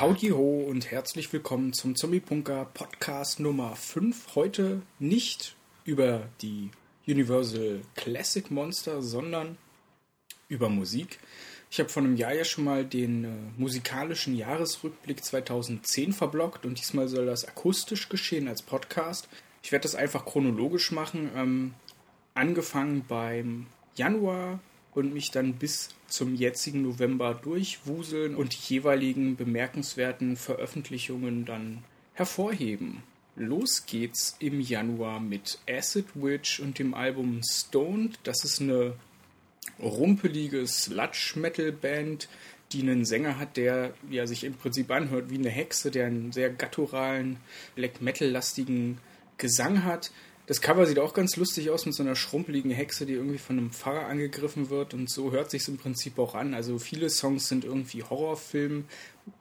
Howdy ho und herzlich willkommen zum Zombie Punker Podcast Nummer 5. Heute nicht über die Universal Classic Monster, sondern über Musik. Ich habe vor einem Jahr ja schon mal den äh, musikalischen Jahresrückblick 2010 verblockt und diesmal soll das akustisch geschehen als Podcast. Ich werde das einfach chronologisch machen, ähm, angefangen beim Januar und mich dann bis zum jetzigen November durchwuseln und die jeweiligen bemerkenswerten Veröffentlichungen dann hervorheben. Los geht's im Januar mit Acid Witch und dem Album Stoned. Das ist eine rumpelige Sludge-Metal-Band, die einen Sänger hat, der ja sich im Prinzip anhört wie eine Hexe, der einen sehr gutturalen, Black Metal-lastigen Gesang hat. Das Cover sieht auch ganz lustig aus mit so einer schrumpeligen Hexe, die irgendwie von einem Pfarrer angegriffen wird und so hört sich im Prinzip auch an. Also viele Songs sind irgendwie Horrorfilm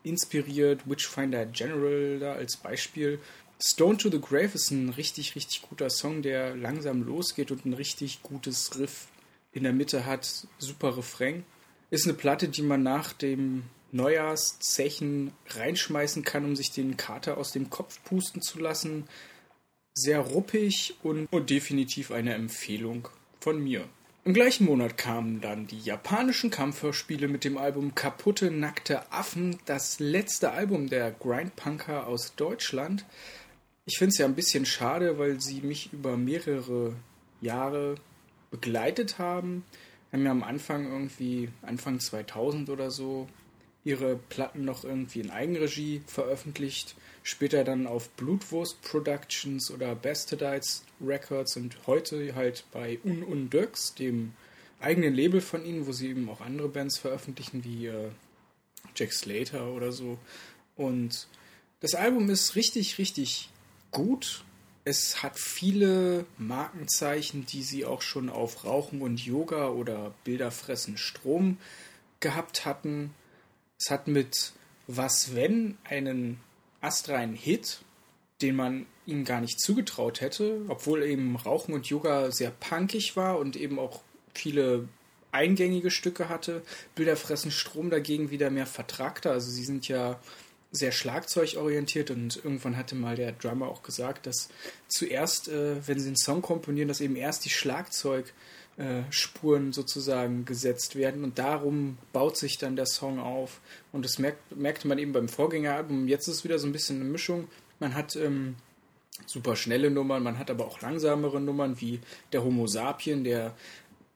inspiriert, Witchfinder General da als Beispiel. Stone to the Grave ist ein richtig, richtig guter Song, der langsam losgeht und ein richtig gutes Riff in der Mitte hat. Super Refrain. Ist eine Platte, die man nach dem Neujahrszechen reinschmeißen kann, um sich den Kater aus dem Kopf pusten zu lassen. Sehr ruppig und, und definitiv eine Empfehlung von mir. Im gleichen Monat kamen dann die japanischen Kampfhörspiele mit dem Album Kaputte nackte Affen, das letzte Album der Grindpunker aus Deutschland. Ich finde es ja ein bisschen schade, weil sie mich über mehrere Jahre begleitet haben. Haben ja am Anfang irgendwie, Anfang 2000 oder so, ihre Platten noch irgendwie in Eigenregie veröffentlicht. Später dann auf Blutwurst Productions oder Bastardites Records und heute halt bei Un und Dirks, dem eigenen Label von ihnen, wo sie eben auch andere Bands veröffentlichen, wie äh, Jack Slater oder so. Und das Album ist richtig, richtig gut es hat viele Markenzeichen, die sie auch schon auf Rauchen und Yoga oder Bilder fressen Strom gehabt hatten. Es hat mit Was wenn einen astreinen Hit, den man ihnen gar nicht zugetraut hätte, obwohl eben Rauchen und Yoga sehr punkig war und eben auch viele eingängige Stücke hatte. Bilder fressen Strom dagegen wieder mehr vertragter. Also sie sind ja sehr schlagzeugorientiert und irgendwann hatte mal der Drummer auch gesagt, dass zuerst, äh, wenn sie einen Song komponieren, dass eben erst die Schlagzeugspuren äh, sozusagen gesetzt werden und darum baut sich dann der Song auf. Und das merkt, merkte man eben beim Vorgängeralbum. Jetzt ist es wieder so ein bisschen eine Mischung. Man hat ähm, super schnelle Nummern, man hat aber auch langsamere Nummern, wie der Homo Sapien, der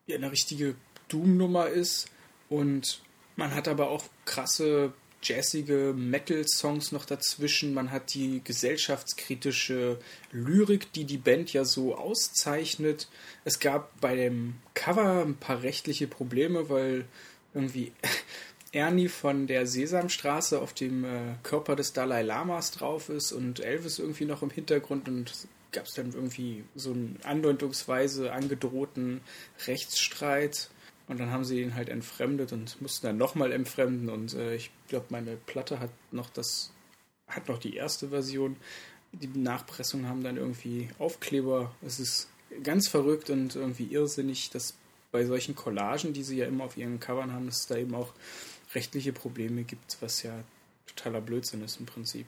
ja eine richtige Doom-Nummer ist. Und man hat aber auch krasse jazzige Metal-Songs noch dazwischen. Man hat die gesellschaftskritische Lyrik, die die Band ja so auszeichnet. Es gab bei dem Cover ein paar rechtliche Probleme, weil irgendwie Ernie von der Sesamstraße auf dem äh, Körper des Dalai Lamas drauf ist und Elvis irgendwie noch im Hintergrund und gab es dann irgendwie so einen andeutungsweise angedrohten Rechtsstreit und dann haben sie ihn halt entfremdet und mussten dann nochmal entfremden. Und äh, ich glaube, meine Platte hat noch das, hat noch die erste Version. Die Nachpressungen haben dann irgendwie Aufkleber. Es ist ganz verrückt und irgendwie irrsinnig, dass bei solchen Collagen, die sie ja immer auf ihren Covern haben, dass es da eben auch rechtliche Probleme gibt, was ja totaler Blödsinn ist im Prinzip.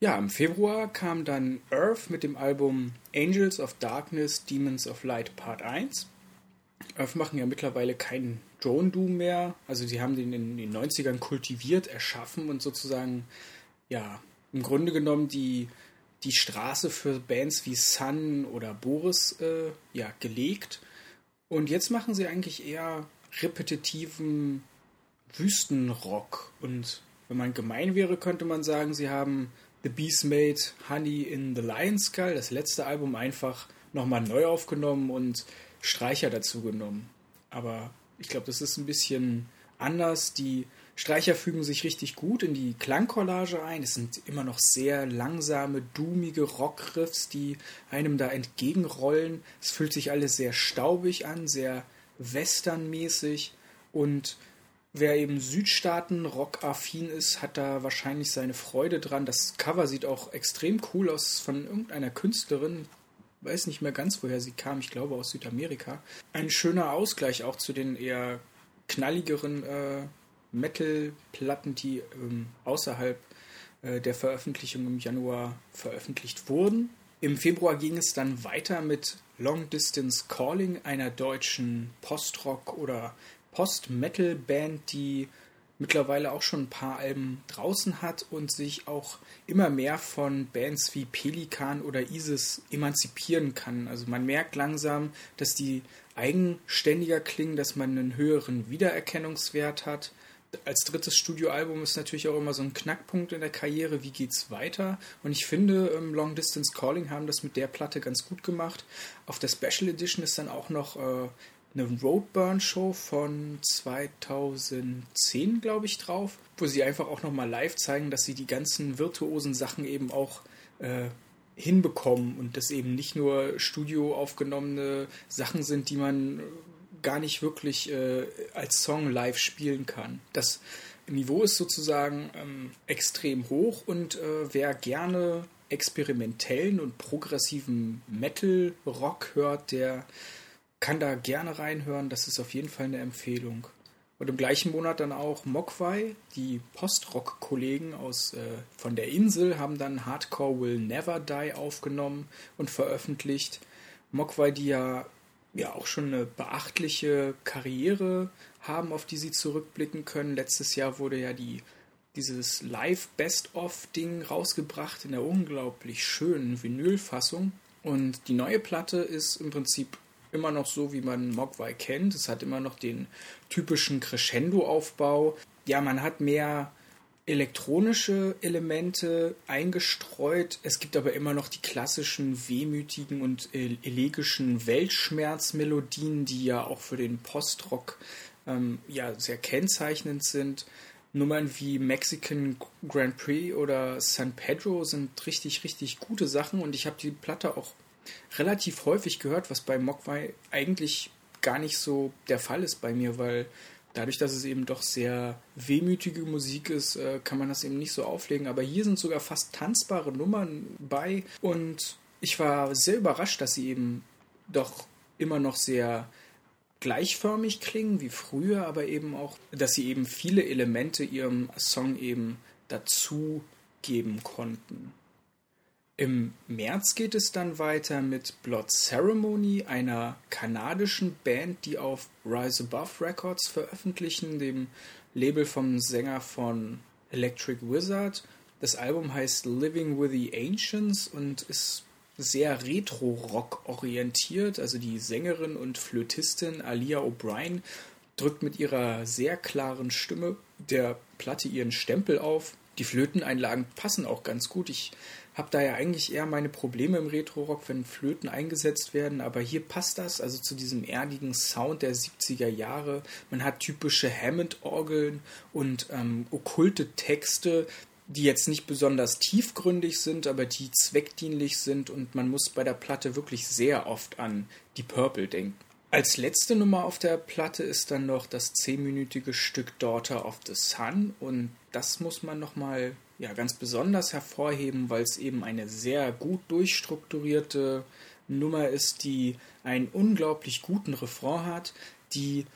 Ja, im Februar kam dann Earth mit dem Album Angels of Darkness, Demons of Light Part 1. Earth machen ja mittlerweile keinen Drone Doom mehr. Also sie haben den in den 90ern kultiviert, erschaffen und sozusagen, ja, im Grunde genommen die, die Straße für Bands wie Sun oder Boris äh, ja, gelegt. Und jetzt machen sie eigentlich eher repetitiven Wüstenrock. Und wenn man gemein wäre, könnte man sagen, sie haben The Beast Made Honey in the Lion Skull, das letzte Album, einfach nochmal neu aufgenommen und Streicher dazu genommen. Aber ich glaube, das ist ein bisschen anders. Die Streicher fügen sich richtig gut in die Klangcollage ein. Es sind immer noch sehr langsame, doomige Rockriffs, die einem da entgegenrollen. Es fühlt sich alles sehr staubig an, sehr westernmäßig und wer eben Südstaaten rockaffin ist, hat da wahrscheinlich seine Freude dran. Das Cover sieht auch extrem cool aus von irgendeiner Künstlerin weiß nicht mehr ganz, woher sie kam, ich glaube aus Südamerika. Ein schöner Ausgleich auch zu den eher knalligeren äh, Metal-Platten, die ähm, außerhalb äh, der Veröffentlichung im Januar veröffentlicht wurden. Im Februar ging es dann weiter mit Long Distance Calling, einer deutschen Post-Rock- oder Post-Metal-Band, die mittlerweile auch schon ein paar Alben draußen hat und sich auch immer mehr von Bands wie Pelikan oder Isis emanzipieren kann. Also man merkt langsam, dass die eigenständiger klingen, dass man einen höheren Wiedererkennungswert hat als drittes Studioalbum ist natürlich auch immer so ein Knackpunkt in der Karriere, wie geht's weiter? Und ich finde, ähm, Long Distance Calling haben das mit der Platte ganz gut gemacht. Auf der Special Edition ist dann auch noch äh, eine Roadburn-Show von 2010, glaube ich, drauf, wo sie einfach auch nochmal live zeigen, dass sie die ganzen virtuosen Sachen eben auch äh, hinbekommen und das eben nicht nur studio aufgenommene Sachen sind, die man gar nicht wirklich äh, als Song live spielen kann. Das Niveau ist sozusagen ähm, extrem hoch und äh, wer gerne experimentellen und progressiven Metal-Rock hört, der kann da gerne reinhören. Das ist auf jeden Fall eine Empfehlung. Und im gleichen Monat dann auch Mogwai, die Post-Rock-Kollegen aus äh, von der Insel, haben dann Hardcore Will Never Die aufgenommen und veröffentlicht. Mogwai, die ja ja auch schon eine beachtliche Karriere haben, auf die sie zurückblicken können. Letztes Jahr wurde ja die dieses Live Best-of-Ding rausgebracht in der unglaublich schönen Vinylfassung. Und die neue Platte ist im Prinzip immer noch so, wie man Mogwai kennt. Es hat immer noch den typischen Crescendo-Aufbau. Ja, man hat mehr elektronische Elemente eingestreut. Es gibt aber immer noch die klassischen wehmütigen und elegischen Weltschmerzmelodien, die ja auch für den Postrock ähm, ja sehr kennzeichnend sind. Nummern wie Mexican Grand Prix oder San Pedro sind richtig, richtig gute Sachen und ich habe die Platte auch relativ häufig gehört, was bei Mogwai eigentlich gar nicht so der Fall ist bei mir, weil dadurch, dass es eben doch sehr wehmütige Musik ist, äh, kann man das eben nicht so auflegen. Aber hier sind sogar fast tanzbare Nummern bei und ich war sehr überrascht, dass sie eben doch immer noch sehr gleichförmig klingen wie früher, aber eben auch, dass sie eben viele Elemente ihrem Song eben dazu geben konnten. Im März geht es dann weiter mit Blood Ceremony, einer kanadischen Band, die auf Rise Above Records veröffentlichen, dem Label vom Sänger von Electric Wizard. Das Album heißt Living with the Ancients und ist sehr Retro-Rock orientiert. Also die Sängerin und Flötistin Alia O'Brien drückt mit ihrer sehr klaren Stimme der Platte ihren Stempel auf. Die Flöteneinlagen passen auch ganz gut. Ich habe da ja eigentlich eher meine Probleme im Retro-Rock, wenn Flöten eingesetzt werden, aber hier passt das, also zu diesem erdigen Sound der 70er Jahre. Man hat typische Hammond-Orgeln und ähm, okkulte Texte, die jetzt nicht besonders tiefgründig sind, aber die zweckdienlich sind und man muss bei der Platte wirklich sehr oft an die Purple denken. Als letzte Nummer auf der Platte ist dann noch das zehnminütige Stück Daughter of the Sun und das muss man nochmal ja, ganz besonders hervorheben, weil es eben eine sehr gut durchstrukturierte Nummer ist, die einen unglaublich guten Refrain hat, die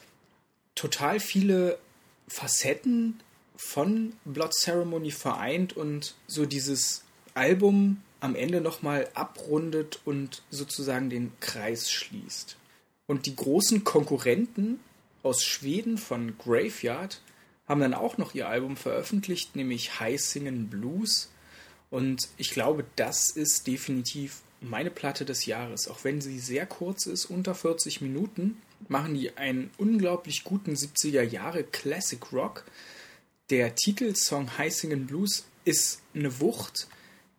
total viele Facetten von Blood Ceremony vereint und so dieses Album am Ende nochmal abrundet und sozusagen den Kreis schließt. Und die großen Konkurrenten aus Schweden von Graveyard haben dann auch noch ihr Album veröffentlicht, nämlich High Singen Blues. Und ich glaube, das ist definitiv meine Platte des Jahres. Auch wenn sie sehr kurz ist, unter 40 Minuten, machen die einen unglaublich guten 70er Jahre Classic Rock. Der Titelsong High Singen Blues ist eine Wucht,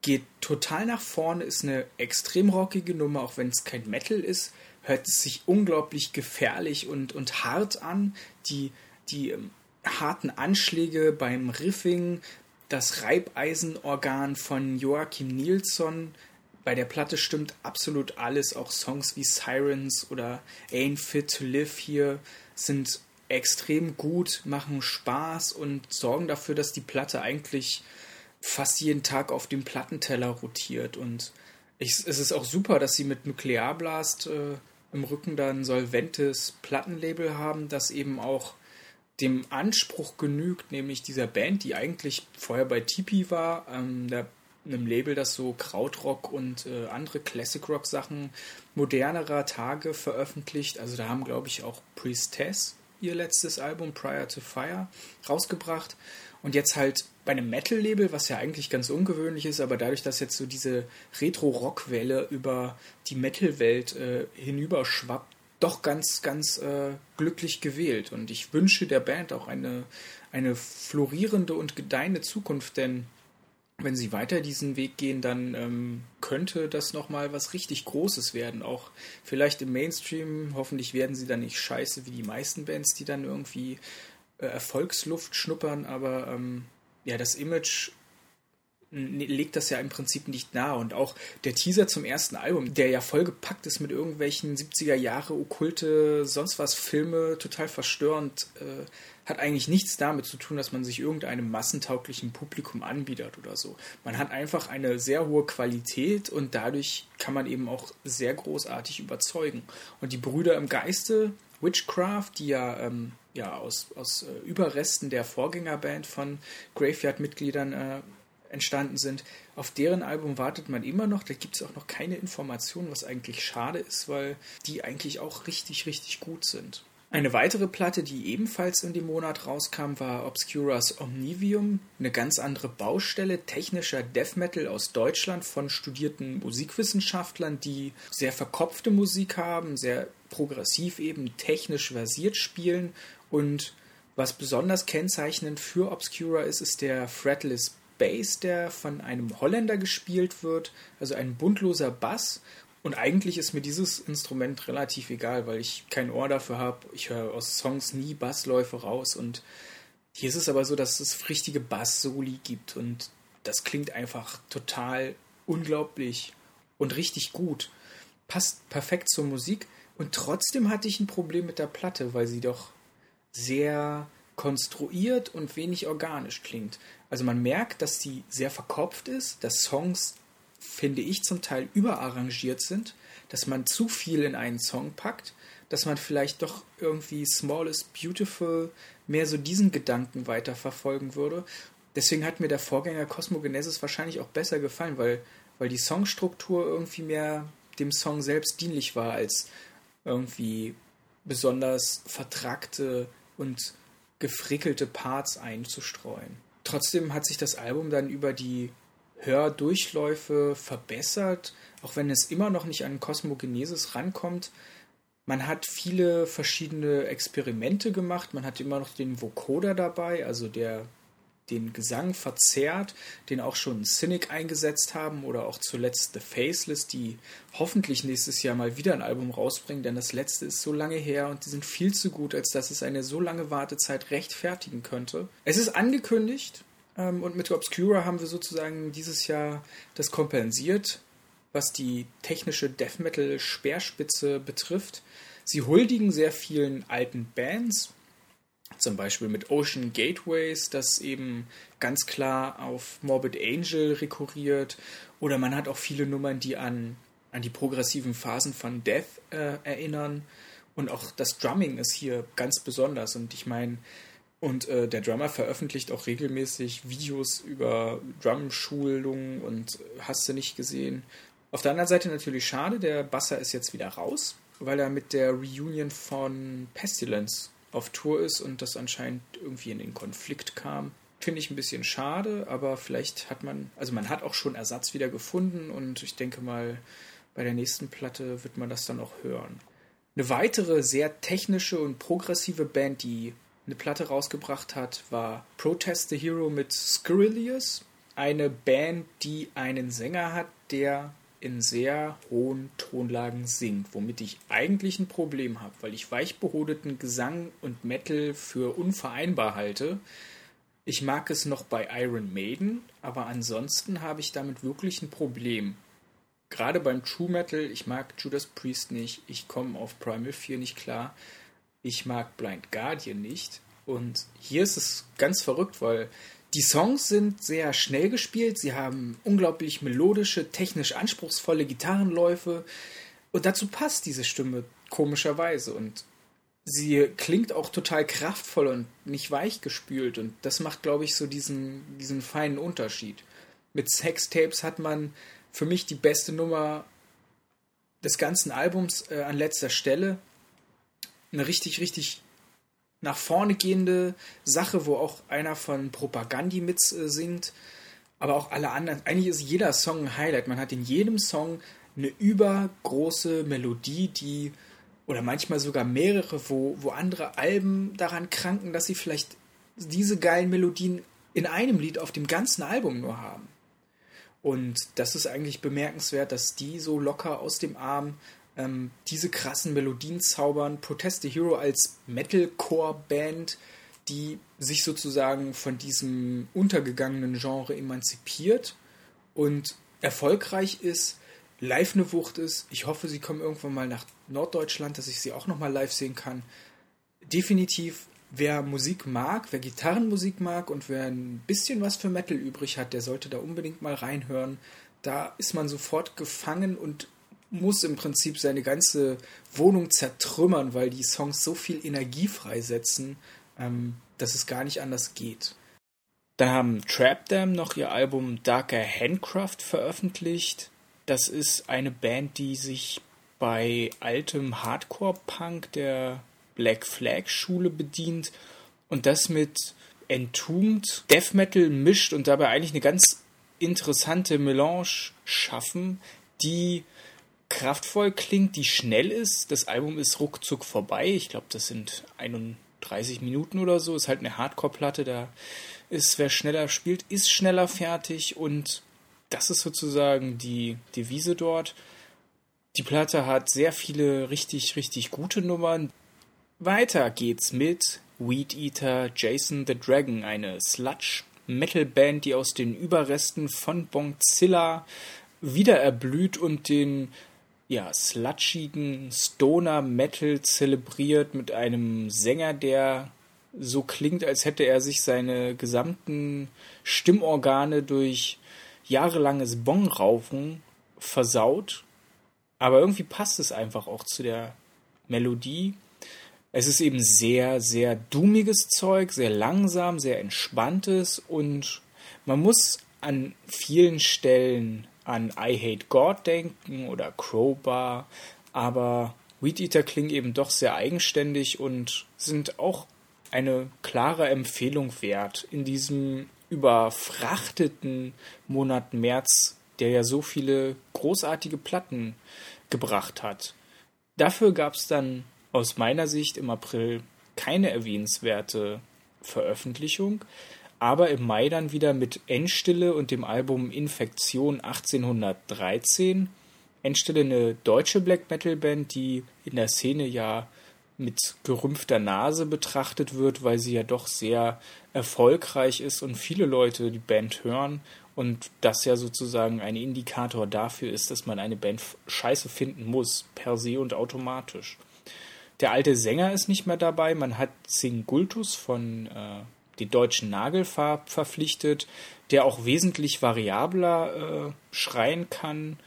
geht total nach vorne, ist eine extrem rockige Nummer, auch wenn es kein Metal ist, hört es sich unglaublich gefährlich und, und hart an. Die, die ähm, harten Anschläge beim Riffing, das Reibeisenorgan von Joachim Nilsson. Bei der Platte stimmt absolut alles, auch Songs wie Sirens oder Ain't Fit to Live hier sind extrem gut, machen Spaß und sorgen dafür, dass die Platte eigentlich fast jeden Tag auf dem Plattenteller rotiert. Und ich, es ist auch super, dass sie mit Nuklearblast äh, im Rücken dann solventes Plattenlabel haben, das eben auch dem Anspruch genügt, nämlich dieser Band, die eigentlich vorher bei Tipi war, ähm, der, einem Label, das so Krautrock und äh, andere Classic Rock Sachen modernerer Tage veröffentlicht. Also da haben, glaube ich, auch Priestess ihr letztes Album Prior to Fire rausgebracht. Und jetzt halt bei einem Metal-Label, was ja eigentlich ganz ungewöhnlich ist, aber dadurch, dass jetzt so diese Retro-Rock-Welle über die Metal-Welt äh, hinüberschwappt, doch ganz, ganz äh, glücklich gewählt. Und ich wünsche der Band auch eine, eine florierende und gedeihende Zukunft, denn wenn sie weiter diesen Weg gehen, dann ähm, könnte das nochmal was richtig Großes werden. Auch vielleicht im Mainstream. Hoffentlich werden sie dann nicht scheiße wie die meisten Bands, die dann irgendwie äh, Erfolgsluft schnuppern. Aber ähm, ja, das Image legt das ja im Prinzip nicht nahe. Und auch der Teaser zum ersten Album, der ja vollgepackt ist mit irgendwelchen 70er Jahre okkulte, sonst was Filme, total verstörend, äh, hat eigentlich nichts damit zu tun, dass man sich irgendeinem massentauglichen Publikum anbietet oder so. Man hat einfach eine sehr hohe Qualität und dadurch kann man eben auch sehr großartig überzeugen. Und die Brüder im Geiste, Witchcraft, die ja, ähm, ja aus, aus äh, Überresten der Vorgängerband von Graveyard-Mitgliedern äh, entstanden sind. Auf deren Album wartet man immer noch. Da gibt es auch noch keine Informationen, was eigentlich schade ist, weil die eigentlich auch richtig, richtig gut sind. Eine weitere Platte, die ebenfalls in dem Monat rauskam, war Obscuras Omnivium, eine ganz andere Baustelle technischer Death Metal aus Deutschland von studierten Musikwissenschaftlern, die sehr verkopfte Musik haben, sehr progressiv eben technisch versiert spielen und was besonders kennzeichnend für Obscura ist, ist der Fretless Bass, der von einem Holländer gespielt wird, also ein buntloser Bass. Und eigentlich ist mir dieses Instrument relativ egal, weil ich kein Ohr dafür habe. Ich höre aus Songs nie Bassläufe raus. Und hier ist es aber so, dass es richtige Bass-Soli gibt. Und das klingt einfach total unglaublich und richtig gut. Passt perfekt zur Musik. Und trotzdem hatte ich ein Problem mit der Platte, weil sie doch sehr konstruiert und wenig organisch klingt. Also man merkt, dass sie sehr verkopft ist, dass Songs, finde ich, zum Teil überarrangiert sind, dass man zu viel in einen Song packt, dass man vielleicht doch irgendwie Small is Beautiful mehr so diesen Gedanken weiterverfolgen würde. Deswegen hat mir der Vorgänger Cosmogenesis wahrscheinlich auch besser gefallen, weil, weil die Songstruktur irgendwie mehr dem Song selbst dienlich war, als irgendwie besonders vertrackte und gefrickelte Parts einzustreuen. Trotzdem hat sich das Album dann über die Hördurchläufe verbessert, auch wenn es immer noch nicht an Kosmogenesis rankommt. Man hat viele verschiedene Experimente gemacht. Man hat immer noch den Vocoder dabei, also der den Gesang verzerrt, den auch schon Cynic eingesetzt haben oder auch zuletzt The Faceless, die hoffentlich nächstes Jahr mal wieder ein Album rausbringen, denn das letzte ist so lange her und die sind viel zu gut, als dass es eine so lange Wartezeit rechtfertigen könnte. Es ist angekündigt ähm, und mit Obscura haben wir sozusagen dieses Jahr das kompensiert, was die technische Death Metal Speerspitze betrifft. Sie huldigen sehr vielen alten Bands, zum Beispiel mit Ocean Gateways, das eben ganz klar auf Morbid Angel rekurriert. Oder man hat auch viele Nummern, die an, an die progressiven Phasen von Death äh, erinnern. Und auch das Drumming ist hier ganz besonders. Und ich meine, und äh, der Drummer veröffentlicht auch regelmäßig Videos über Drum-Schulungen und hast du nicht gesehen. Auf der anderen Seite natürlich schade, der Basser ist jetzt wieder raus, weil er mit der Reunion von Pestilence auf Tour ist und das anscheinend irgendwie in den Konflikt kam. Finde ich ein bisschen schade, aber vielleicht hat man, also man hat auch schon Ersatz wieder gefunden und ich denke mal, bei der nächsten Platte wird man das dann auch hören. Eine weitere sehr technische und progressive Band, die eine Platte rausgebracht hat, war Protest the Hero mit Skrilleus. Eine Band, die einen Sänger hat, der in sehr hohen Tonlagen singt, womit ich eigentlich ein Problem habe, weil ich weichbehodeten Gesang und Metal für unvereinbar halte. Ich mag es noch bei Iron Maiden, aber ansonsten habe ich damit wirklich ein Problem. Gerade beim True Metal, ich mag Judas Priest nicht, ich komme auf Primal 4 nicht klar, ich mag Blind Guardian nicht. Und hier ist es ganz verrückt, weil die Songs sind sehr schnell gespielt, sie haben unglaublich melodische, technisch anspruchsvolle Gitarrenläufe und dazu passt diese Stimme komischerweise und sie klingt auch total kraftvoll und nicht weichgespült. Und das macht, glaube ich, so diesen, diesen feinen Unterschied. Mit Sextapes hat man für mich die beste Nummer des ganzen Albums äh, an letzter Stelle. Eine richtig, richtig nach vorne gehende Sache, wo auch einer von Propagandi mit äh, singt, aber auch alle anderen. Eigentlich ist jeder Song ein Highlight. Man hat in jedem Song eine übergroße Melodie, die oder manchmal sogar mehrere, wo, wo andere Alben daran kranken, dass sie vielleicht diese geilen Melodien in einem Lied auf dem ganzen Album nur haben. Und das ist eigentlich bemerkenswert, dass die so locker aus dem Arm ähm, diese krassen Melodien zaubern. Protest the Hero als Metalcore-Band, die sich sozusagen von diesem untergegangenen Genre emanzipiert und erfolgreich ist, live eine Wucht ist. Ich hoffe, sie kommen irgendwann mal nach Norddeutschland, dass ich sie auch nochmal live sehen kann. Definitiv, wer Musik mag, wer Gitarrenmusik mag und wer ein bisschen was für Metal übrig hat, der sollte da unbedingt mal reinhören. Da ist man sofort gefangen und muss im Prinzip seine ganze Wohnung zertrümmern, weil die Songs so viel Energie freisetzen, ähm, dass es gar nicht anders geht. Dann haben Trap Them noch ihr Album Darker Handcraft veröffentlicht. Das ist eine Band, die sich bei altem Hardcore-Punk der Black Flag Schule bedient und das mit Entombed Death Metal mischt und dabei eigentlich eine ganz interessante Melange schaffen, die kraftvoll klingt, die schnell ist. Das Album ist ruckzuck vorbei. Ich glaube, das sind 31 Minuten oder so. Ist halt eine Hardcore-Platte. Da ist, wer schneller spielt, ist schneller fertig. Und das ist sozusagen die Devise dort. Die Platte hat sehr viele richtig, richtig gute Nummern. Weiter geht's mit Weed Eater Jason the Dragon, eine Sludge Metal Band, die aus den Überresten von Bonkzilla wieder erblüht und den ja, slutschigen Stoner Metal zelebriert mit einem Sänger, der so klingt, als hätte er sich seine gesamten Stimmorgane durch jahrelanges Bongrauchen versaut aber irgendwie passt es einfach auch zu der Melodie. Es ist eben sehr, sehr dummiges Zeug, sehr langsam, sehr entspanntes und man muss an vielen Stellen an I Hate God denken oder Crowbar, aber Weed Eater klingen eben doch sehr eigenständig und sind auch eine klare Empfehlung wert in diesem überfrachteten Monat März der ja so viele großartige Platten gebracht hat. Dafür gab es dann aus meiner Sicht im April keine erwähnenswerte Veröffentlichung, aber im Mai dann wieder mit Endstille und dem Album Infektion 1813. Endstille eine deutsche Black Metal Band, die in der Szene ja mit gerümpfter Nase betrachtet wird, weil sie ja doch sehr erfolgreich ist und viele Leute die Band hören und das ja sozusagen ein Indikator dafür ist, dass man eine Band scheiße finden muss, per se und automatisch. Der alte Sänger ist nicht mehr dabei, man hat Singultus von äh, die deutschen Nagelfarb verpflichtet, der auch wesentlich variabler äh, schreien kann.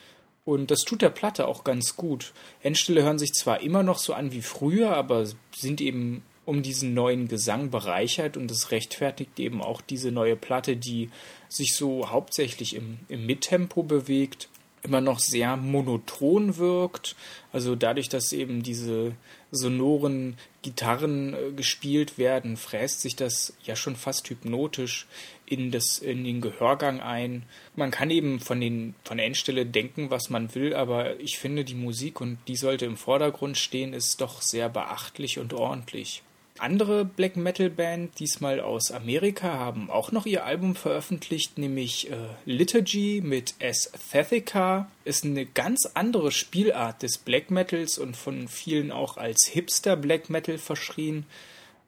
Und das tut der Platte auch ganz gut. Endstille hören sich zwar immer noch so an wie früher, aber sind eben um diesen neuen Gesang bereichert und es rechtfertigt eben auch diese neue Platte, die sich so hauptsächlich im, im Mittempo bewegt, immer noch sehr monoton wirkt. Also dadurch, dass eben diese sonoren Gitarren äh, gespielt werden, fräst sich das ja schon fast hypnotisch in, das, in den Gehörgang ein. Man kann eben von, den, von der Endstelle denken, was man will, aber ich finde, die Musik, und die sollte im Vordergrund stehen, ist doch sehr beachtlich und ordentlich andere Black Metal Band, diesmal aus Amerika, haben auch noch ihr Album veröffentlicht, nämlich äh, Liturgy mit Aesthetica. Ist eine ganz andere Spielart des Black Metals und von vielen auch als Hipster Black Metal verschrien,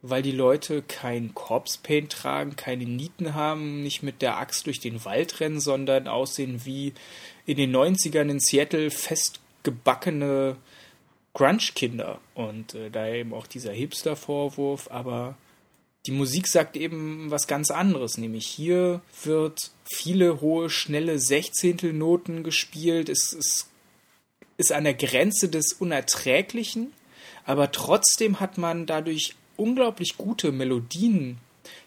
weil die Leute kein Corpse Paint tragen, keine Nieten haben, nicht mit der Axt durch den Wald rennen, sondern aussehen wie in den 90ern in Seattle festgebackene Grunge-Kinder. Und äh, daher eben auch dieser Hipster-Vorwurf, aber die Musik sagt eben was ganz anderes, nämlich hier wird viele hohe, schnelle Sechzehntelnoten gespielt, es, es ist an der Grenze des Unerträglichen, aber trotzdem hat man dadurch unglaublich gute Melodien,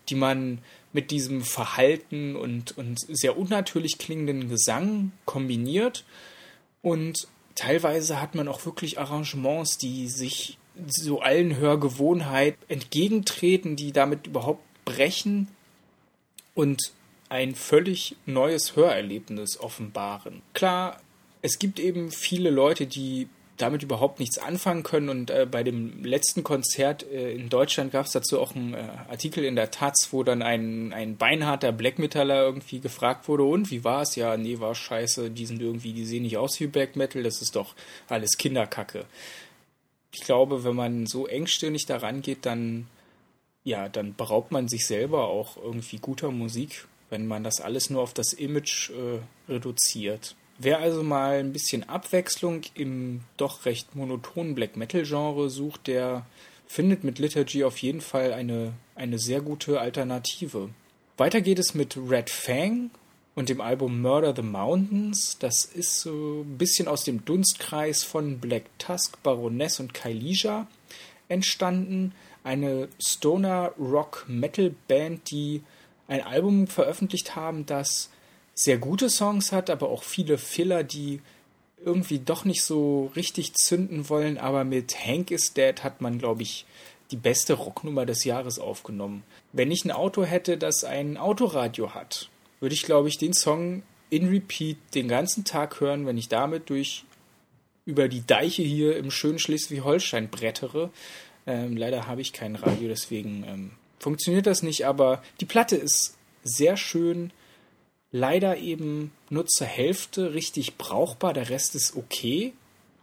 die man mit diesem Verhalten und, und sehr unnatürlich klingenden Gesang kombiniert. Und teilweise hat man auch wirklich Arrangements, die sich so allen Hörgewohnheiten entgegentreten, die damit überhaupt brechen und ein völlig neues Hörerlebnis offenbaren. Klar, es gibt eben viele Leute, die damit überhaupt nichts anfangen können. Und äh, bei dem letzten Konzert äh, in Deutschland gab es dazu auch einen äh, Artikel in der Taz, wo dann ein, ein beinharter Black Metaller irgendwie gefragt wurde, und wie war es? Ja, nee, war scheiße, die sind irgendwie, die sehen nicht aus wie Black Metal, das ist doch alles Kinderkacke. Ich glaube, wenn man so engstirnig daran geht, dann ja, dann beraubt man sich selber auch irgendwie guter Musik, wenn man das alles nur auf das Image äh, reduziert. Wer also mal ein bisschen Abwechslung im doch recht monotonen Black Metal Genre sucht, der findet mit Liturgy auf jeden Fall eine, eine sehr gute Alternative. Weiter geht es mit Red Fang und dem Album Murder the Mountains. Das ist so ein bisschen aus dem Dunstkreis von Black Tusk, Baroness und Kailija entstanden. Eine Stoner Rock Metal Band, die ein Album veröffentlicht haben, das sehr gute Songs hat, aber auch viele Filler, die irgendwie doch nicht so richtig zünden wollen. Aber mit Hank is Dead hat man, glaube ich, die beste Rocknummer des Jahres aufgenommen. Wenn ich ein Auto hätte, das ein Autoradio hat, würde ich, glaube ich, den Song in Repeat den ganzen Tag hören, wenn ich damit durch über die Deiche hier im schönen Schleswig-Holstein brettere. Ähm, leider habe ich kein Radio, deswegen ähm, funktioniert das nicht, aber die Platte ist sehr schön leider eben nur zur Hälfte richtig brauchbar, der Rest ist okay,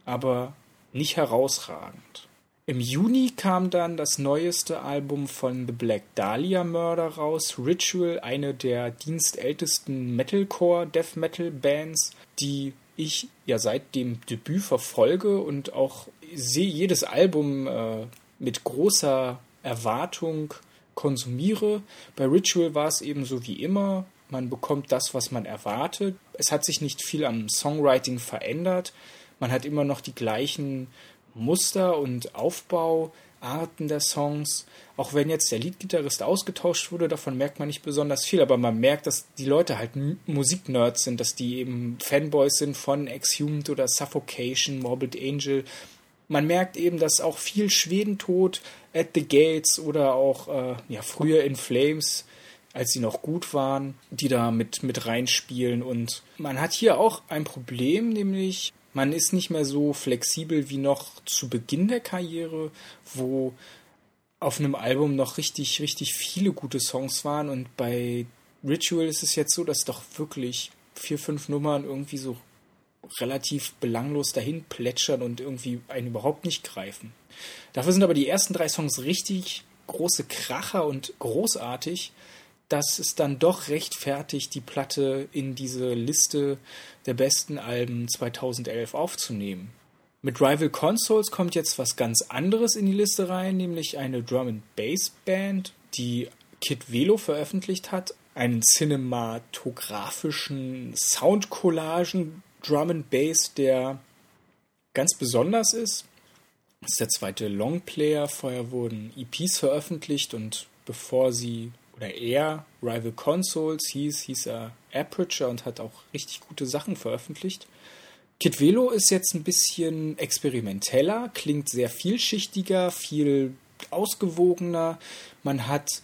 aber nicht herausragend. Im Juni kam dann das neueste Album von The Black Dahlia Murder raus, Ritual, eine der dienstältesten Metalcore Death Metal Bands, die ich ja seit dem Debüt verfolge und auch sehe jedes Album äh, mit großer Erwartung konsumiere. Bei Ritual war es eben so wie immer man bekommt das, was man erwartet. Es hat sich nicht viel am Songwriting verändert. Man hat immer noch die gleichen Muster und Aufbauarten der Songs. Auch wenn jetzt der Leadgitarrist ausgetauscht wurde, davon merkt man nicht besonders viel, aber man merkt, dass die Leute halt Musiknerds sind, dass die eben Fanboys sind von Exhumed oder Suffocation, Morbid Angel. Man merkt eben, dass auch viel Schwedentod, At the Gates oder auch äh, ja, früher in Flames als sie noch gut waren, die da mit, mit reinspielen. Und man hat hier auch ein Problem, nämlich man ist nicht mehr so flexibel wie noch zu Beginn der Karriere, wo auf einem Album noch richtig, richtig viele gute Songs waren. Und bei Ritual ist es jetzt so, dass doch wirklich vier, fünf Nummern irgendwie so relativ belanglos dahin plätschern und irgendwie einen überhaupt nicht greifen. Dafür sind aber die ersten drei Songs richtig große Kracher und großartig dass es dann doch rechtfertigt, die Platte in diese Liste der besten Alben 2011 aufzunehmen. Mit Rival Consoles kommt jetzt was ganz anderes in die Liste rein, nämlich eine Drum and Bass Band, die Kid Velo veröffentlicht hat, einen cinematografischen Soundcollagen Drum and Bass, der ganz besonders ist. Das ist der zweite Longplayer. Vorher wurden EPs veröffentlicht und bevor sie oder er Rival Consoles hieß, hieß er Aperture und hat auch richtig gute Sachen veröffentlicht. Kid Velo ist jetzt ein bisschen experimenteller, klingt sehr vielschichtiger, viel ausgewogener. Man hat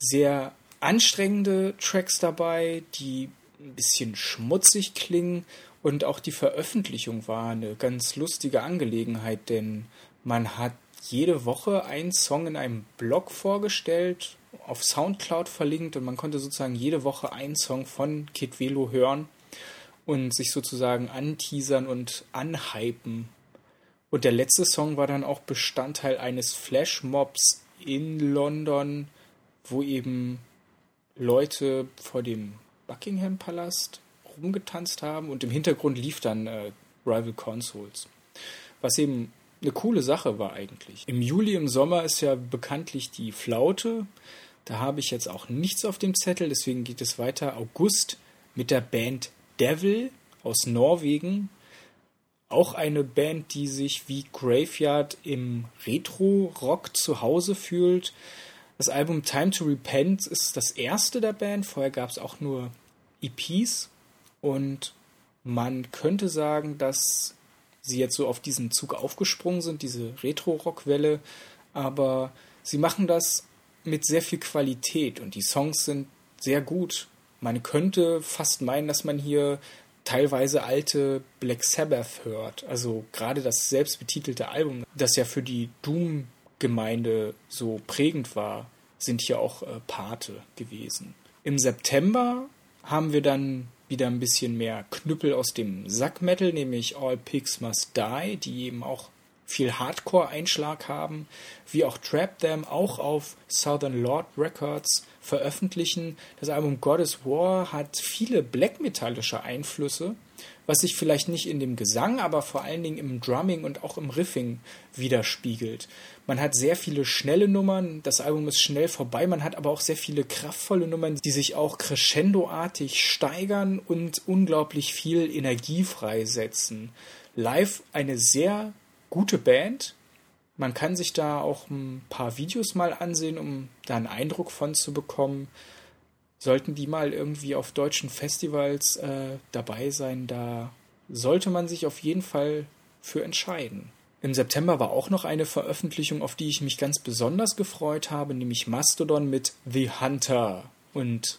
sehr anstrengende Tracks dabei, die ein bisschen schmutzig klingen und auch die Veröffentlichung war eine ganz lustige Angelegenheit, denn man hat jede Woche einen Song in einem Blog vorgestellt auf Soundcloud verlinkt und man konnte sozusagen jede Woche einen Song von Kid Velo hören und sich sozusagen anteasern und anhypen. Und der letzte Song war dann auch Bestandteil eines Flashmobs in London, wo eben Leute vor dem Buckingham Palast rumgetanzt haben und im Hintergrund lief dann äh, Rival Consoles. Was eben eine coole Sache war eigentlich. Im Juli, im Sommer ist ja bekanntlich die Flaute. Da habe ich jetzt auch nichts auf dem Zettel, deswegen geht es weiter. August mit der Band Devil aus Norwegen. auch eine Band, die sich wie Graveyard im Retro-Rock zu Hause fühlt. Das Album Time to Repent ist das erste der Band. Vorher gab es auch nur EPs. Und man könnte sagen, dass sie jetzt so auf diesen Zug aufgesprungen sind, diese Retro-Rock-Welle. Aber sie machen das mit sehr viel Qualität und die Songs sind sehr gut. Man könnte fast meinen, dass man hier teilweise alte Black Sabbath hört. Also gerade das selbstbetitelte Album, das ja für die Doom-Gemeinde so prägend war, sind hier auch äh, Pate gewesen. Im September haben wir dann wieder ein bisschen mehr Knüppel aus dem Sackmetal, nämlich All Pigs Must Die, die eben auch viel Hardcore-Einschlag haben, wie auch Trap Them auch auf Southern Lord Records veröffentlichen. Das Album God is War hat viele black-metallische Einflüsse, was sich vielleicht nicht in dem Gesang, aber vor allen Dingen im Drumming und auch im Riffing widerspiegelt. Man hat sehr viele schnelle Nummern, das Album ist schnell vorbei, man hat aber auch sehr viele kraftvolle Nummern, die sich auch crescendoartig steigern und unglaublich viel Energie freisetzen. Live eine sehr gute Band. Man kann sich da auch ein paar Videos mal ansehen, um da einen Eindruck von zu bekommen. Sollten die mal irgendwie auf deutschen Festivals äh, dabei sein, da sollte man sich auf jeden Fall für entscheiden. Im September war auch noch eine Veröffentlichung, auf die ich mich ganz besonders gefreut habe, nämlich Mastodon mit The Hunter. Und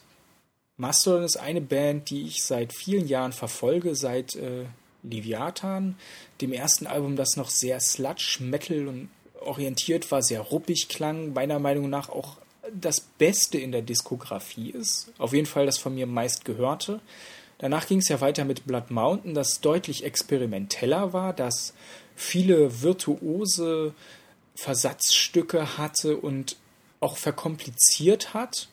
Mastodon ist eine Band, die ich seit vielen Jahren verfolge, seit äh, Leviathan, dem ersten Album, das noch sehr Sludge, Metal und orientiert war, sehr ruppig klang, meiner Meinung nach auch das Beste in der Diskografie ist. Auf jeden Fall das von mir meist gehörte. Danach ging es ja weiter mit Blood Mountain, das deutlich experimenteller war, das viele virtuose Versatzstücke hatte und auch verkompliziert hat.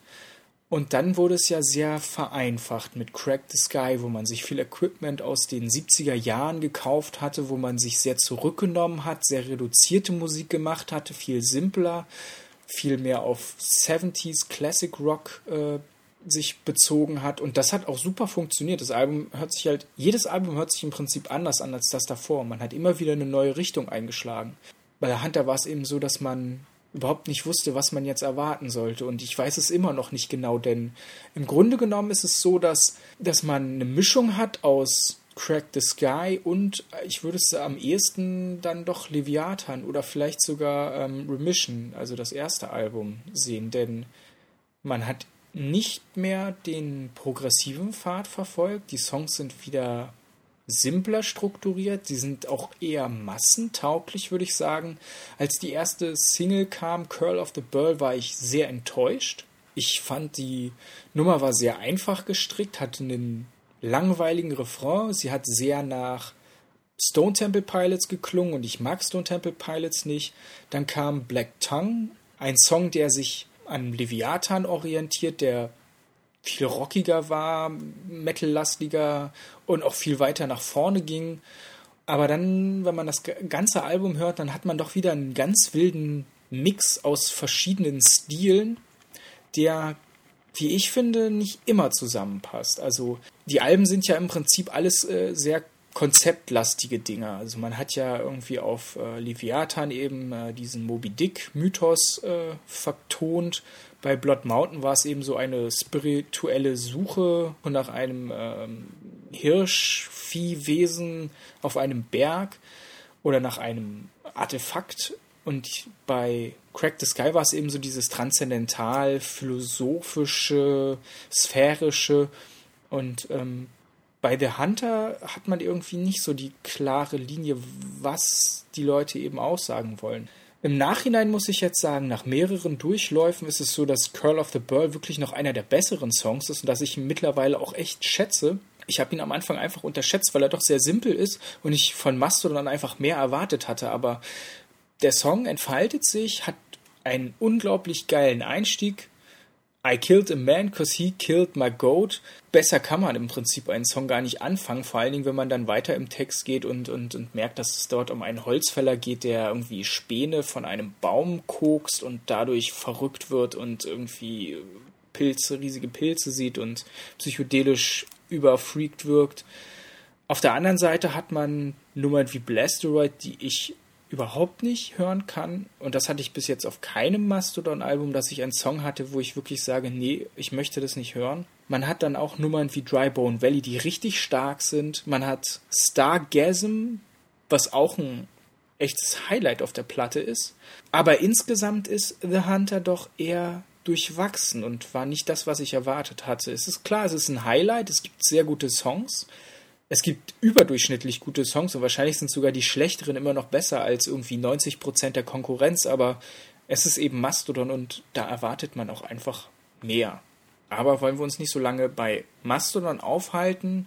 Und dann wurde es ja sehr vereinfacht mit Crack the Sky, wo man sich viel Equipment aus den 70er Jahren gekauft hatte, wo man sich sehr zurückgenommen hat, sehr reduzierte Musik gemacht hatte, viel simpler, viel mehr auf 70s Classic Rock äh, sich bezogen hat. Und das hat auch super funktioniert. Das Album hört sich halt, jedes Album hört sich im Prinzip anders an als das davor. Man hat immer wieder eine neue Richtung eingeschlagen. Bei der Hunter war es eben so, dass man überhaupt nicht wusste, was man jetzt erwarten sollte. Und ich weiß es immer noch nicht genau, denn im Grunde genommen ist es so, dass, dass man eine Mischung hat aus Crack the Sky und ich würde es am ehesten dann doch Leviathan oder vielleicht sogar ähm, Remission, also das erste Album, sehen. Denn man hat nicht mehr den progressiven Pfad verfolgt. Die Songs sind wieder simpler strukturiert. Sie sind auch eher massentauglich, würde ich sagen. Als die erste Single kam, Curl of the Burl, war ich sehr enttäuscht. Ich fand, die Nummer war sehr einfach gestrickt, hatte einen langweiligen Refrain. Sie hat sehr nach Stone Temple Pilots geklungen und ich mag Stone Temple Pilots nicht. Dann kam Black Tongue, ein Song, der sich an Leviathan orientiert, der viel rockiger war, metallastiger und auch viel weiter nach vorne ging. Aber dann, wenn man das ganze Album hört, dann hat man doch wieder einen ganz wilden Mix aus verschiedenen Stilen, der, wie ich finde, nicht immer zusammenpasst. Also die Alben sind ja im Prinzip alles äh, sehr konzeptlastige Dinge. Also man hat ja irgendwie auf äh, Leviathan eben äh, diesen Moby Dick Mythos äh, vertont bei Blood Mountain war es eben so eine spirituelle Suche nach einem ähm, Hirschviehwesen auf einem Berg oder nach einem Artefakt. Und bei Crack the Sky war es eben so dieses transzendental, philosophische, sphärische. Und ähm, bei The Hunter hat man irgendwie nicht so die klare Linie, was die Leute eben aussagen wollen. Im Nachhinein muss ich jetzt sagen, nach mehreren Durchläufen ist es so, dass Curl of the Burl wirklich noch einer der besseren Songs ist und dass ich ihn mittlerweile auch echt schätze. Ich habe ihn am Anfang einfach unterschätzt, weil er doch sehr simpel ist und ich von Mastodon einfach mehr erwartet hatte. Aber der Song entfaltet sich, hat einen unglaublich geilen Einstieg, I killed a man cause he killed my goat. Besser kann man im Prinzip einen Song gar nicht anfangen, vor allen Dingen, wenn man dann weiter im Text geht und, und, und merkt, dass es dort um einen Holzfäller geht, der irgendwie Späne von einem Baum kokst und dadurch verrückt wird und irgendwie Pilze, riesige Pilze sieht und psychedelisch überfreakt wirkt. Auf der anderen Seite hat man Nummern wie Blasteroid, die ich überhaupt nicht hören kann. Und das hatte ich bis jetzt auf keinem Mastodon-Album, dass ich einen Song hatte, wo ich wirklich sage, nee, ich möchte das nicht hören. Man hat dann auch Nummern wie Drybone Valley, die richtig stark sind. Man hat Stargasm, was auch ein echtes Highlight auf der Platte ist. Aber insgesamt ist The Hunter doch eher durchwachsen und war nicht das, was ich erwartet hatte. Es ist klar, es ist ein Highlight, es gibt sehr gute Songs. Es gibt überdurchschnittlich gute Songs und wahrscheinlich sind sogar die schlechteren immer noch besser als irgendwie 90 Prozent der Konkurrenz, aber es ist eben Mastodon und da erwartet man auch einfach mehr. Aber wollen wir uns nicht so lange bei Mastodon aufhalten.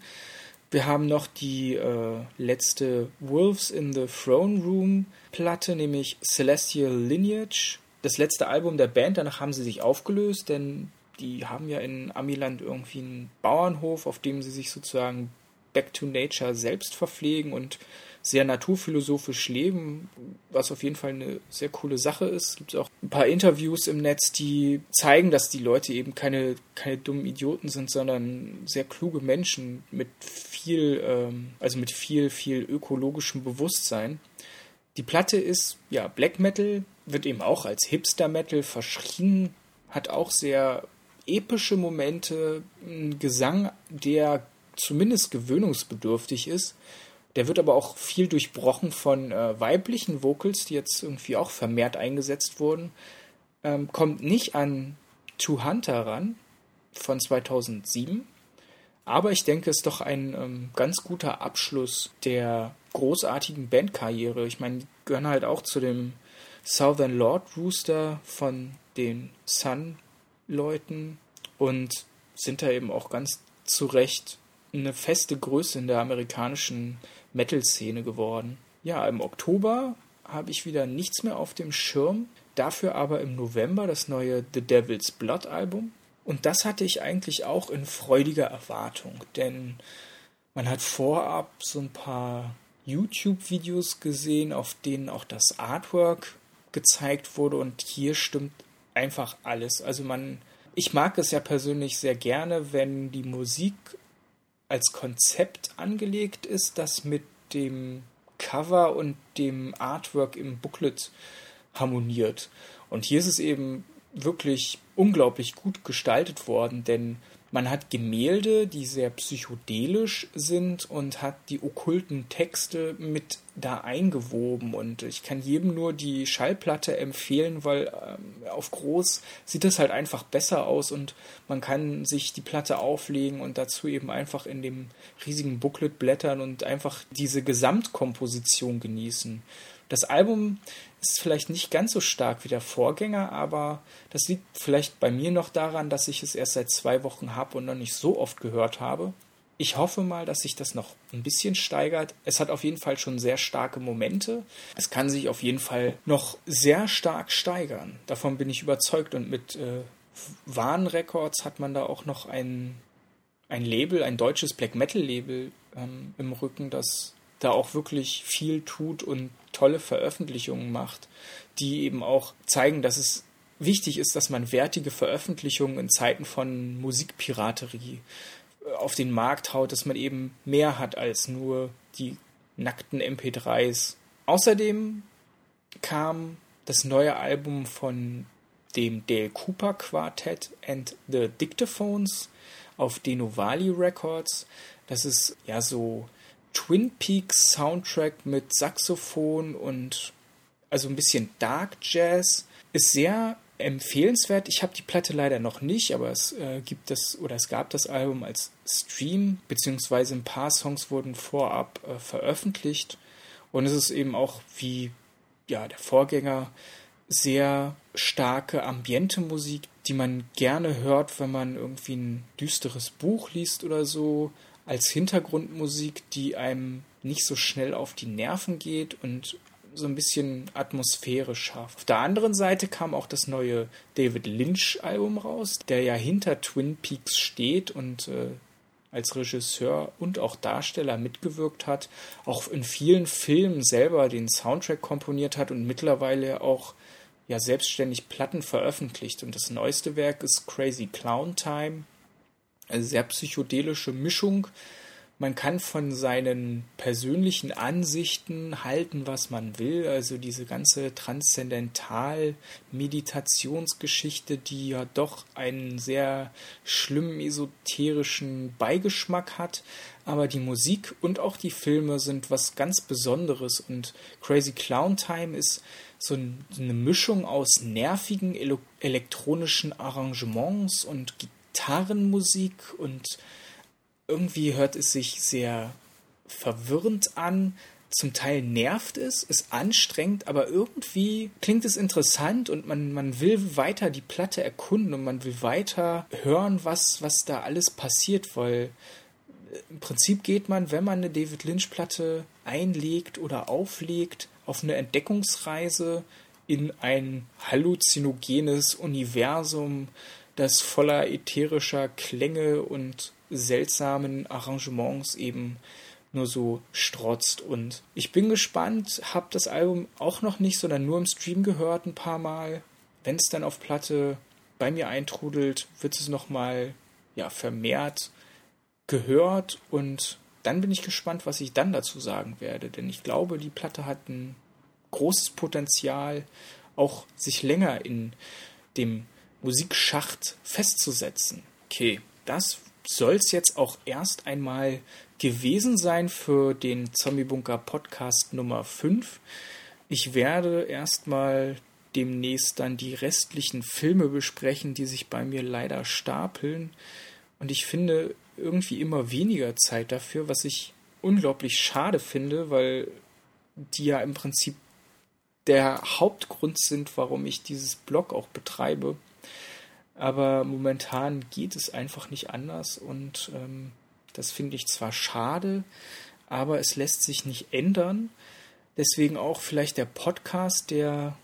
Wir haben noch die äh, letzte Wolves in the Throne Room Platte, nämlich Celestial Lineage. Das letzte Album der Band, danach haben sie sich aufgelöst, denn die haben ja in Amiland irgendwie einen Bauernhof, auf dem sie sich sozusagen Back to Nature selbst verpflegen und sehr naturphilosophisch leben, was auf jeden Fall eine sehr coole Sache ist. Es gibt auch ein paar Interviews im Netz, die zeigen, dass die Leute eben keine, keine dummen Idioten sind, sondern sehr kluge Menschen mit viel, ähm, also mit viel, viel ökologischem Bewusstsein. Die Platte ist ja Black Metal, wird eben auch als Hipster Metal verschrien, hat auch sehr epische Momente, einen Gesang, der zumindest gewöhnungsbedürftig ist. Der wird aber auch viel durchbrochen von äh, weiblichen Vocals, die jetzt irgendwie auch vermehrt eingesetzt wurden. Ähm, kommt nicht an Two Hunter ran von 2007. Aber ich denke, es ist doch ein ähm, ganz guter Abschluss der großartigen Bandkarriere. Ich meine, die gehören halt auch zu dem Southern Lord Rooster von den Sun-Leuten und sind da eben auch ganz zu Recht eine feste Größe in der amerikanischen Metal-Szene geworden. Ja, im Oktober habe ich wieder nichts mehr auf dem Schirm. Dafür aber im November das neue The Devil's Blood Album. Und das hatte ich eigentlich auch in freudiger Erwartung, denn man hat vorab so ein paar YouTube-Videos gesehen, auf denen auch das Artwork gezeigt wurde und hier stimmt einfach alles. Also man, ich mag es ja persönlich sehr gerne, wenn die Musik als Konzept angelegt ist, das mit dem Cover und dem Artwork im Booklet harmoniert. Und hier ist es eben wirklich unglaublich gut gestaltet worden, denn man hat Gemälde, die sehr psychedelisch sind und hat die okkulten Texte mit da eingewoben. Und ich kann jedem nur die Schallplatte empfehlen, weil ähm, auf groß sieht es halt einfach besser aus und man kann sich die Platte auflegen und dazu eben einfach in dem riesigen Booklet blättern und einfach diese Gesamtkomposition genießen. Das Album ist vielleicht nicht ganz so stark wie der Vorgänger, aber das liegt vielleicht bei mir noch daran, dass ich es erst seit zwei Wochen habe und noch nicht so oft gehört habe. Ich hoffe mal, dass sich das noch ein bisschen steigert. Es hat auf jeden Fall schon sehr starke Momente. Es kann sich auf jeden Fall noch sehr stark steigern. Davon bin ich überzeugt. Und mit äh, Warn Records hat man da auch noch ein, ein Label, ein deutsches Black Metal Label ähm, im Rücken, das da auch wirklich viel tut und tolle Veröffentlichungen macht, die eben auch zeigen, dass es wichtig ist, dass man wertige Veröffentlichungen in Zeiten von Musikpiraterie äh, auf den Markt haut, dass man eben mehr hat als nur die nackten MP3s. Außerdem kam das neue Album von dem Dale Cooper Quartet and the Dictaphones auf Denovali Records. Das ist ja so Twin Peaks Soundtrack mit Saxophon und also ein bisschen Dark Jazz. Ist sehr empfehlenswert. Ich habe die Platte leider noch nicht, aber es äh, gibt das oder es gab das Album als Stream, beziehungsweise ein paar Songs wurden vorab äh, veröffentlicht. Und es ist eben auch wie ja, der Vorgänger sehr starke ambiente Musik, die man gerne hört, wenn man irgendwie ein düsteres Buch liest oder so als Hintergrundmusik, die einem nicht so schnell auf die Nerven geht und so ein bisschen Atmosphäre schafft. Auf der anderen Seite kam auch das neue David Lynch-Album raus, der ja hinter Twin Peaks steht und äh, als Regisseur und auch Darsteller mitgewirkt hat, auch in vielen Filmen selber den Soundtrack komponiert hat und mittlerweile auch ja selbstständig Platten veröffentlicht. Und das neueste Werk ist Crazy Clown Time, sehr psychedelische Mischung Man kann von seinen persönlichen Ansichten halten, was man will. Also diese ganze Transzendental-Meditationsgeschichte, die ja doch einen sehr schlimmen esoterischen Beigeschmack hat. Aber die Musik und auch die Filme sind was ganz Besonderes. Und Crazy Clown Time ist so eine Mischung aus nervigen elektronischen Arrangements und Gitarrenmusik und irgendwie hört es sich sehr verwirrend an. Zum Teil nervt es, ist anstrengend, aber irgendwie klingt es interessant und man, man will weiter die Platte erkunden und man will weiter hören, was, was da alles passiert, weil äh, im Prinzip geht man, wenn man eine David Lynch-Platte einlegt oder auflegt, auf eine Entdeckungsreise in ein halluzinogenes Universum, das voller ätherischer Klänge und seltsamen Arrangements eben nur so strotzt. Und ich bin gespannt, habe das Album auch noch nicht, sondern nur im Stream gehört ein paar Mal. Wenn es dann auf Platte bei mir eintrudelt, wird es nochmal ja, vermehrt gehört und dann bin ich gespannt, was ich dann dazu sagen werde, denn ich glaube, die Platte hat ein großes Potenzial, auch sich länger in dem Musikschacht festzusetzen. Okay, das soll es jetzt auch erst einmal gewesen sein für den Zombie Bunker Podcast Nummer 5. Ich werde erstmal demnächst dann die restlichen Filme besprechen, die sich bei mir leider stapeln. Und ich finde irgendwie immer weniger Zeit dafür, was ich unglaublich schade finde, weil die ja im Prinzip der Hauptgrund sind, warum ich dieses Blog auch betreibe. Aber momentan geht es einfach nicht anders und ähm, das finde ich zwar schade, aber es lässt sich nicht ändern. Deswegen auch vielleicht der Podcast, der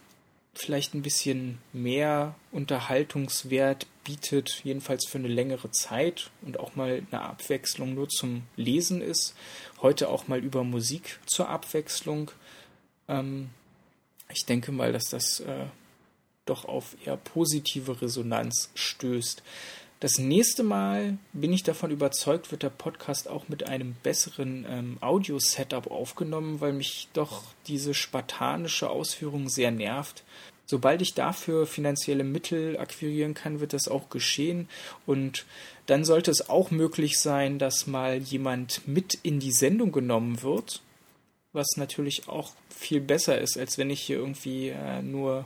vielleicht ein bisschen mehr Unterhaltungswert bietet, jedenfalls für eine längere Zeit und auch mal eine Abwechslung nur zum Lesen ist. Heute auch mal über Musik zur Abwechslung. Ähm, ich denke mal, dass das äh, doch auf eher positive Resonanz stößt. Das nächste Mal bin ich davon überzeugt, wird der Podcast auch mit einem besseren ähm, Audio-Setup aufgenommen, weil mich doch diese spartanische Ausführung sehr nervt. Sobald ich dafür finanzielle Mittel akquirieren kann, wird das auch geschehen. Und dann sollte es auch möglich sein, dass mal jemand mit in die Sendung genommen wird, was natürlich auch viel besser ist, als wenn ich hier irgendwie äh, nur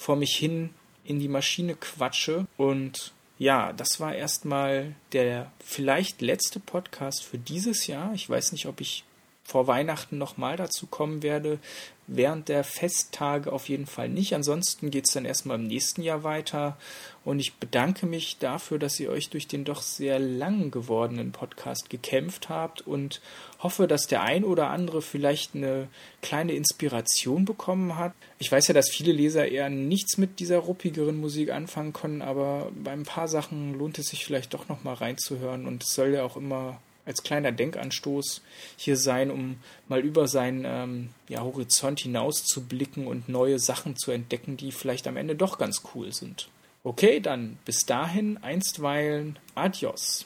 vor mich hin in die Maschine quatsche. Und ja, das war erstmal der vielleicht letzte Podcast für dieses Jahr. Ich weiß nicht, ob ich vor Weihnachten nochmal dazu kommen werde. Während der Festtage auf jeden Fall nicht. Ansonsten geht es dann erstmal im nächsten Jahr weiter. Und ich bedanke mich dafür, dass ihr euch durch den doch sehr lang gewordenen Podcast gekämpft habt und hoffe, dass der ein oder andere vielleicht eine kleine Inspiration bekommen hat. Ich weiß ja, dass viele Leser eher nichts mit dieser ruppigeren Musik anfangen können, aber bei ein paar Sachen lohnt es sich vielleicht doch nochmal reinzuhören und es soll ja auch immer als kleiner Denkanstoß hier sein, um mal über seinen ähm, ja, Horizont hinaus zu blicken und neue Sachen zu entdecken, die vielleicht am Ende doch ganz cool sind. Okay, dann bis dahin einstweilen. Adios.